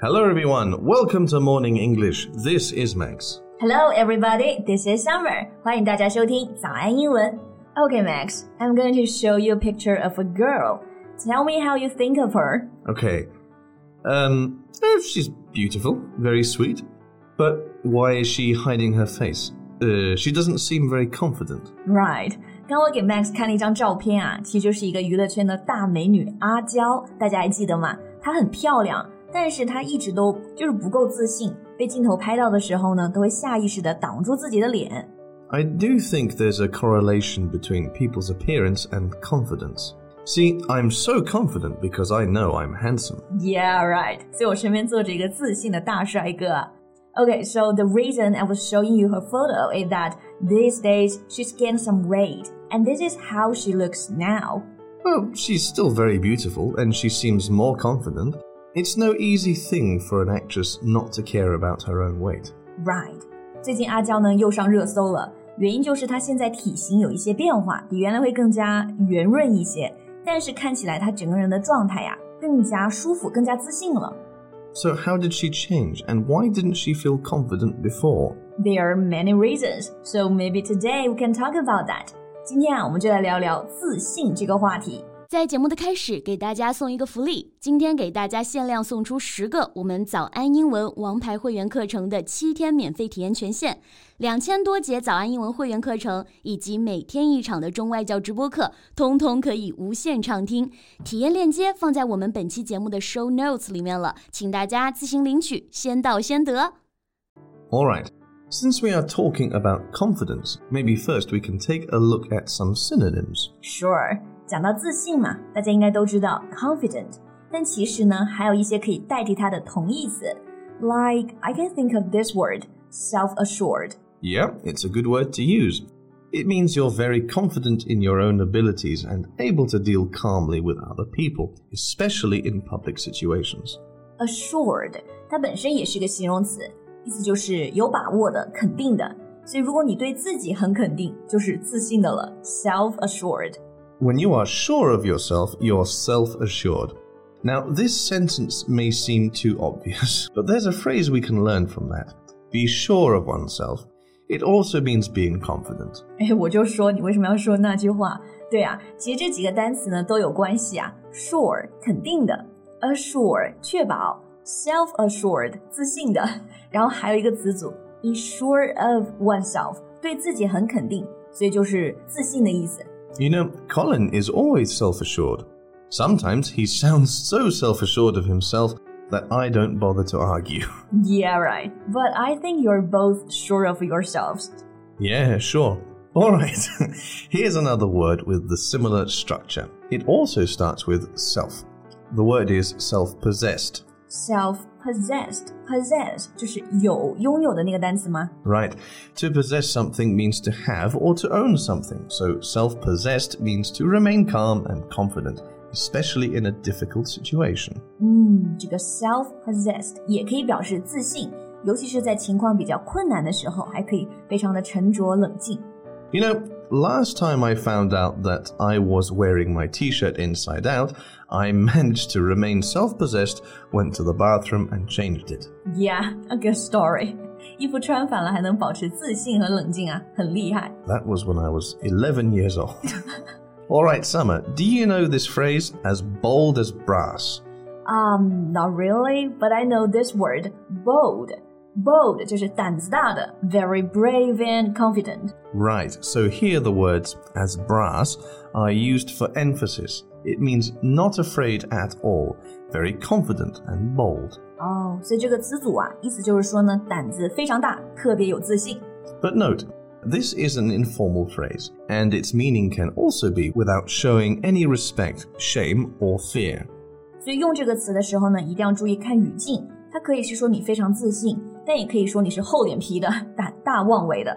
Hello, everyone. Welcome to Morning English. This is Max. Hello, everybody. This is Summer. 欢迎大家收听早安英文。Okay, Max. I'm going to show you a picture of a girl. Tell me how you think of her. Okay. Um, oh, she's beautiful, very sweet. But why is she hiding her face? Uh, she doesn't seem very confident. Right. 刚我给 Max 看了一张照片啊，其实就是一个娱乐圈的大美女阿娇，大家还记得吗？她很漂亮， 但是她一直都就是不够自信，被镜头拍到的时候呢，都会下意识的挡住自己的脸。I do think there's a correlation between people's appearance and confidence. See, I'm so confident because I know I'm handsome. Yeah, right. 所以我身边坐着一个自信的大帅哥。Okay, so the reason I was showing you her photo is that these days she's gained some weight, and this is how she looks now. Well, she's still very beautiful and she seems more confident. It's no easy thing for an actress not to care about her own weight. Right. 最近阿娇呢又上热搜了，原因就是她现在体型有一些变化，比原来会更加圆润一些，但是看起来她整个人的状态呀更加舒服，更加自信了。So, how did she change and why didn't she feel confident before? There are many reasons, so maybe today we can talk about that. 今天啊，我们就来聊聊自信这个话题。 在节目的开始，给大家送一个福利。今天给大家限量送出十个我们早安英文王牌会员课程的七天免费体验权限，两千多节早安英文会员课程以及每天一场的中外教直播课，通通可以无限畅听。体验链接放在我们本期节目的 show notes 里面了，请大家自行领取，先到先得。All right. Since we are talking about confidence, maybe first we can take a look at some synonyms. Sure. 讲到自信嘛，大家应该都知道 confident，但其实呢，还有一些可以代替它的同义词，like I can think of this word, self-assured. Yeah, it's a good word to use. It means you're very confident in your own abilities and able to deal calmly with other people, especially in public situations. Assured，它本身也是个形容词，意思就是有把握的、肯定的。所以如果你对自己很肯定，就是自信的了，self-assured。 when you are sure of yourself, you're self assured. Now, this sentence may seem too obvious, but there's a phrase we can learn from that. Be sure of oneself. It also means being confident. 哎，我就说你为什么要说那句话？对啊，其实这几个单词呢都有关系啊。Sure 肯定的，assure 确保，self-assured 自信的，然后还有一个词组，be sure of oneself 对自己很肯定，所以就是自信的意思。 You know, Colin is always self assured. Sometimes he sounds so self assured of himself that I don't bother to argue. Yeah, right. But I think you're both sure of yourselves. Yeah, sure. All right. Here's another word with the similar structure. It also starts with self. The word is self possessed. Self possessed possess 就是有拥有的那个单词吗？Right. To possess something means to have or to own something. So self-possessed means to remain calm and confident, especially in a difficult situation. 嗯，这个 self-possessed 也可以表示自信，尤其是在情况比较困难的时候，还可以非常的沉着冷静。You know, last time I found out that I was wearing my t shirt inside out, I managed to remain self possessed, went to the bathroom, and changed it. Yeah, a good story. 衣服穿反了还能保持自信和冷静啊，很厉害。That was when I was 11 years old. All right, Summer, do you know this phrase as bold as brass? Um, not really, but I know this word, bold. Bold 就是胆子大的，very brave and confident. Right, so here the words as brass are used for emphasis. It means not afraid at all, very confident and bold. 哦，所以这个词组啊，意思就是说呢，胆子非常大，特别有自信。But note, this is an informal phrase, and its meaning can also be without showing any respect, shame, or fear. 所以用这个词的时候呢，一定要注意看语境。它可以是说你非常自信，但也可以说你是厚脸皮的、胆大妄为的。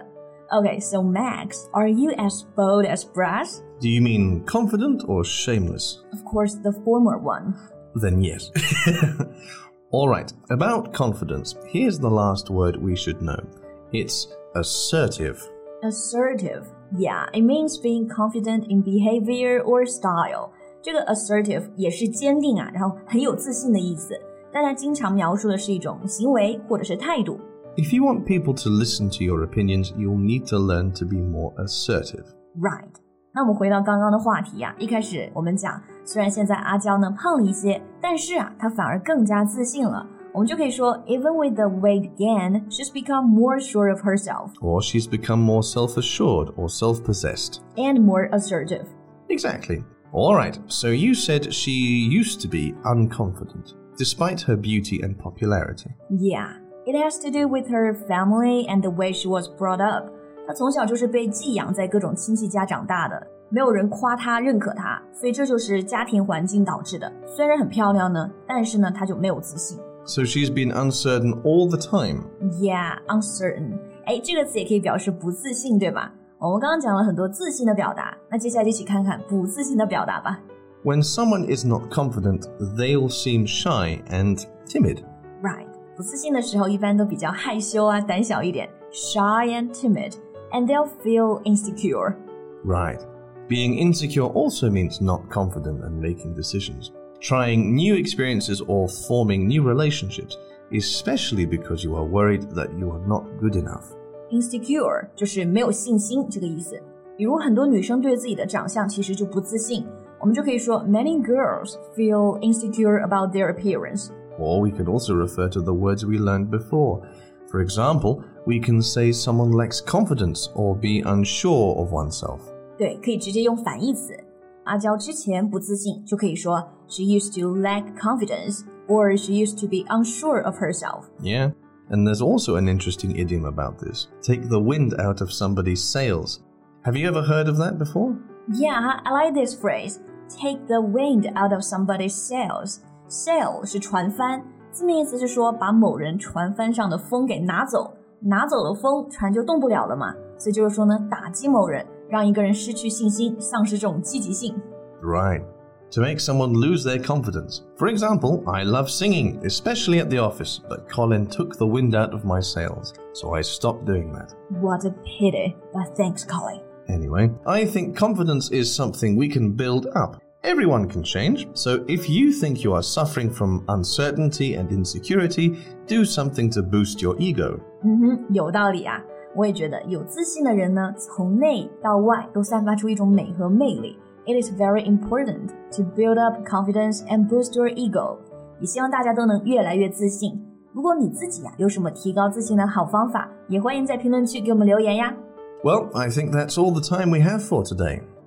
Okay, so Max, are you as bold as brass? Do you mean confident or shameless? Of course, the former one. Then yes. All right, about confidence, here's the last word we should know. It's assertive. Assertive, yeah, it means being confident in behavior or style. 这个 assertive 也是坚定啊，然后很有自信的意思。 但它经常描述的是一种行为或者是态度。 If you want people to listen to your opinions, you'll need to learn to be more assertive. Right。那我们回到刚刚的话题呀、一开始我们讲，虽然现在阿娇呢胖了一些，但是啊，她反而更加自信了。我们就可以说，Even with the weight gain, she's become more sure of herself Or she's become more self assured or self possessed. and more assertive. Exactly. Alright, so you said she used to be unconfident, despite her beauty and popularity. Yeah, it has to do with her family and the way she was brought up. 她从小就是被寄养在各种亲戚家长大的，没有人夸她、认可她，所以这就是家庭环境导致的。虽然很漂亮呢，但是呢，她就没有自信。 So she's been uncertain all the time. Yeah, uncertain. 哎，这个词也可以表示不自信，对吧？我们刚刚讲了很多自信的表达，那接下来一起看看不自信的表达吧。 When someone is not confident, they'll seem shy and timid. Right，不自信的时候一般都比较害羞啊，胆小一点，shy and timid，and they'll feel insecure。 Right. Being insecure also means not confident and making decisions. Trying new experiences or forming new relationships, especially because you are worried that you are not good enough. insecure 就是没有信心这个意思。比如很多女生对自己的长相其实就不自信，我们就可以说 Many girls feel insecure about their appearance。 Or we could also refer to the words we learned before. For example, we can say someone lacks confidence or be unsure of oneself. 对，可以直接用反义词。阿娇之前不自信，就可以说 She used to lack confidence, or she used to be unsure of herself. Yeah. And there's also an interesting idiom about this. Take the wind out of somebody's sails. Have you ever heard of that before? Yeah, I like this phrase. Take the wind out of somebody's sails. Sail 是船帆，字面意思是说把某人船帆上的风给拿走，拿走了风，船就动不了了嘛。所以就是说呢，打击某人，让一个人失去信心，丧失这种积极性。 Right. To make someone lose their confidence. For example, I love singing, especially at the office, but Colin took the wind out of my sails, so I stopped doing that. What a pity, but thanks, Colin. Anyway, I think confidence is something we can build up. Everyone can change, so if you think you are suffering from uncertainty and insecurity, do something to boost your ego. 嗯哼，有道理啊。我也觉得有自信的人呢，从内到外都散发出一种美和魅力。It is very important to build up confidence and boost your ego。也希望大家都能越来越自信。如果你自己呀、有什么提高自信的好方法，也欢迎在评论区给我们留言呀。 Well, I think that's all the time we have for today.